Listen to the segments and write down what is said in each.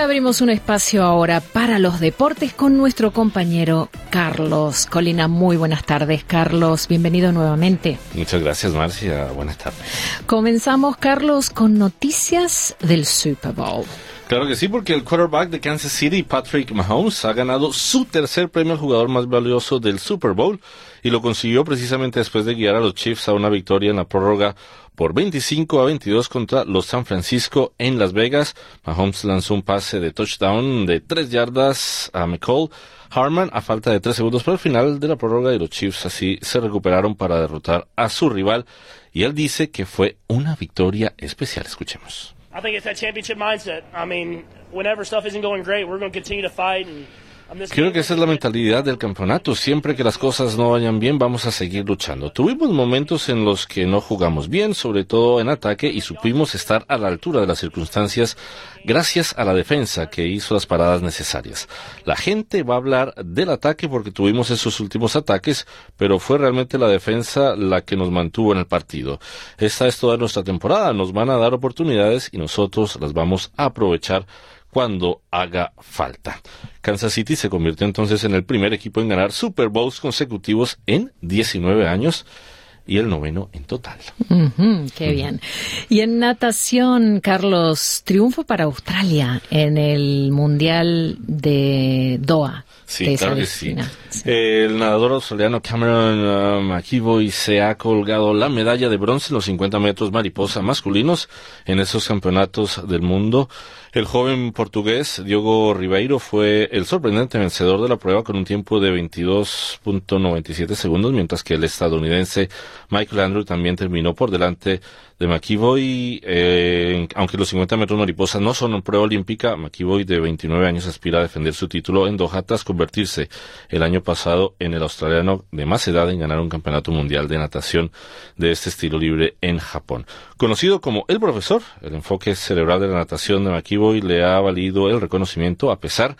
Abrimos un espacio ahora para los deportes con nuestro compañero Carlos Colina. Muy buenas tardes, Carlos. Bienvenido nuevamente. Muchas gracias, Marcia. Buenas tardes. Comenzamos, Carlos, con noticias del Super Bowl. Claro que sí, porque el quarterback de Kansas City, Patrick Mahomes, ha ganado su tercer premio al jugador más valioso del Super Bowl y lo consiguió precisamente después de guiar a los Chiefs a una victoria en la prórroga por 25 a 22 contra los San Francisco en Las Vegas. Mahomes lanzó un pase de touchdown de 3 yardas a McCall Harman a falta de 3 segundos para el final de la prórroga y los Chiefs así se recuperaron para derrotar a su rival y él dice que fue una victoria especial. Escuchemos. I think it's that championship mindset. I mean, whenever stuff isn't going great, we're going to continue to fight and Creo que esa es la mentalidad del campeonato. Siempre que las cosas no vayan bien, vamos a seguir luchando. Tuvimos momentos en los que no jugamos bien, sobre todo en ataque, y supimos estar a la altura de las circunstancias gracias a la defensa que hizo las paradas necesarias. La gente va a hablar del ataque porque tuvimos esos últimos ataques, pero fue realmente la defensa la que nos mantuvo en el partido. Esta es toda nuestra temporada. Nos van a dar oportunidades y nosotros las vamos a aprovechar cuando haga falta. Kansas City se convirtió entonces en el primer equipo en ganar Super Bowls consecutivos en 19 años y el noveno en total. qué bien. Y en natación, Carlos, triunfo para Australia en el Mundial de Doha. Sí, claro que sí. El nadador australiano Cameron McEvoy se ha colgado la medalla de bronce en los 50 metros mariposa masculinos en esos campeonatos del mundo. El joven portugués Diogo Ribeiro fue el sorprendente vencedor de la prueba con un tiempo de 22.97 segundos, mientras que el estadounidense Michael Andrew también terminó por delante de McEvoy, eh, aunque los 50 metros mariposa no son en prueba olímpica, McEvoy de 29 años aspira a defender su título en Doha tras convertirse el año pasado en el australiano de más edad en ganar un campeonato mundial de natación de este estilo libre en Japón. Conocido como el profesor, el enfoque cerebral de la natación de McEvoy le ha valido el reconocimiento a pesar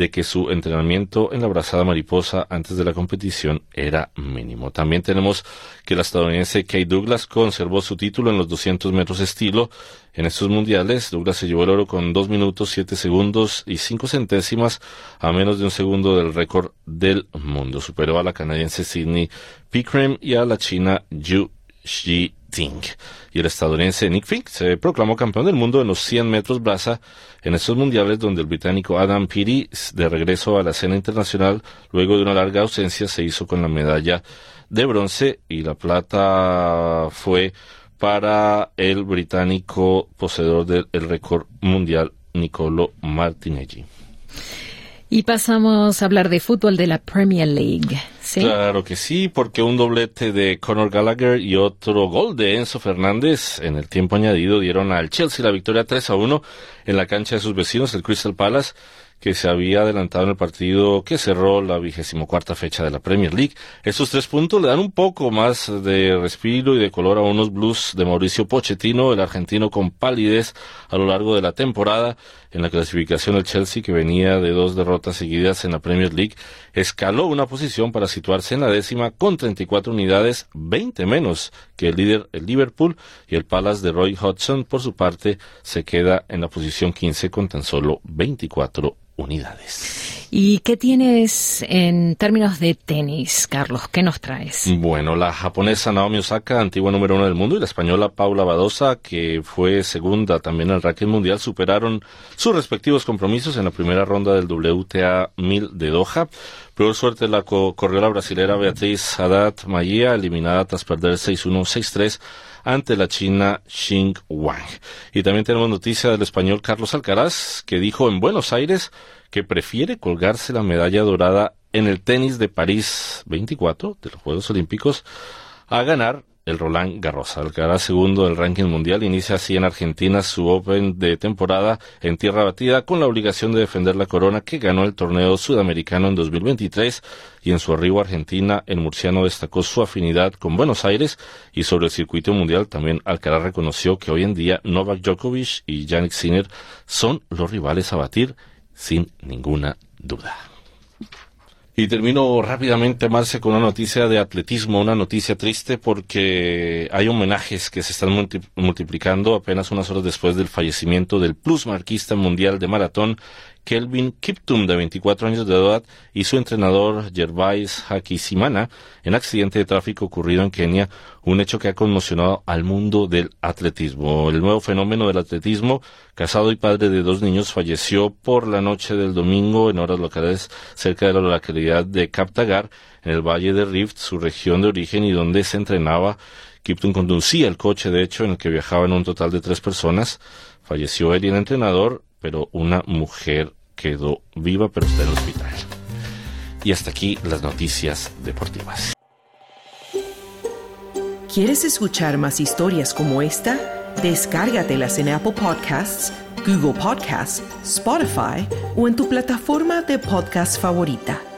de que su entrenamiento en la brazada mariposa antes de la competición era mínimo. También tenemos que la estadounidense Kate Douglas conservó su título en los 200 metros estilo. En estos mundiales, Douglas se llevó el oro con 2 minutos 7 segundos y 5 centésimas a menos de un segundo del récord del mundo. Superó a la canadiense Sydney Pickrem y a la china Yu Shi y el estadounidense Nick Fink se proclamó campeón del mundo en los 100 metros braza en estos mundiales donde el británico Adam Peaty, de regreso a la escena internacional luego de una larga ausencia, se hizo con la medalla de bronce y la plata fue para el británico poseedor del récord mundial Nicolo Martinelli. Y pasamos a hablar de fútbol de la Premier League. Claro que sí, porque un doblete de Conor Gallagher y otro gol de Enzo Fernández en el tiempo añadido dieron al Chelsea la victoria 3 a 1 en la cancha de sus vecinos, el Crystal Palace que se había adelantado en el partido que cerró la vigésimo cuarta fecha de la Premier League. Esos tres puntos le dan un poco más de respiro y de color a unos blues de Mauricio Pochettino, el argentino con palidez a lo largo de la temporada. En la clasificación el Chelsea, que venía de dos derrotas seguidas en la Premier League, escaló una posición para situarse en la décima con 34 unidades, 20 menos que el líder el Liverpool y el Palace de Roy Hodgson, por su parte, se queda en la posición 15 con tan solo 24 unidades. ¿Y qué tienes en términos de tenis, Carlos? ¿Qué nos traes? Bueno, la japonesa Naomi Osaka, antigua número uno del mundo, y la española Paula Badosa, que fue segunda también en el racket mundial, superaron sus respectivos compromisos en la primera ronda del WTA 1000 de Doha. Peor suerte la corrió la brasilera Beatriz Haddad Magia, eliminada tras perder 6-1, 6-3 ante la china Xing Wang. Y también tenemos noticia del español Carlos Alcaraz, que dijo en Buenos Aires que prefiere colgarse la medalla dorada en el tenis de París 24 de los Juegos Olímpicos a ganar el Roland Garros. Alcaraz segundo del ranking mundial inicia así en Argentina su Open de temporada en tierra batida con la obligación de defender la corona que ganó el torneo sudamericano en 2023 y en su arribo a Argentina el murciano destacó su afinidad con Buenos Aires y sobre el circuito mundial también Alcaraz reconoció que hoy en día Novak Djokovic y Yannick Sinner son los rivales a batir sin ninguna duda. Y termino rápidamente, Marce, con una noticia de atletismo, una noticia triste porque hay homenajes que se están multiplicando apenas unas horas después del fallecimiento del plus marquista mundial de maratón Kelvin Kiptum, de 24 años de edad, y su entrenador Gervais Hakisimana en accidente de tráfico ocurrido en Kenia, un hecho que ha conmocionado al mundo del atletismo. El nuevo fenómeno del atletismo, casado y padre de dos niños, falleció por la noche del domingo en horas locales cerca de la localidad de Kaptagar, en el valle de Rift, su región de origen y donde se entrenaba. Kiptum conducía el coche, de hecho, en el que viajaban un total de tres personas. Falleció él y el entrenador, pero una mujer quedó viva, pero está en el hospital. Y hasta aquí las noticias deportivas. ¿Quieres escuchar más historias como esta? Descárgatelas en Apple Podcasts, Google Podcasts, Spotify o en tu plataforma de podcast favorita.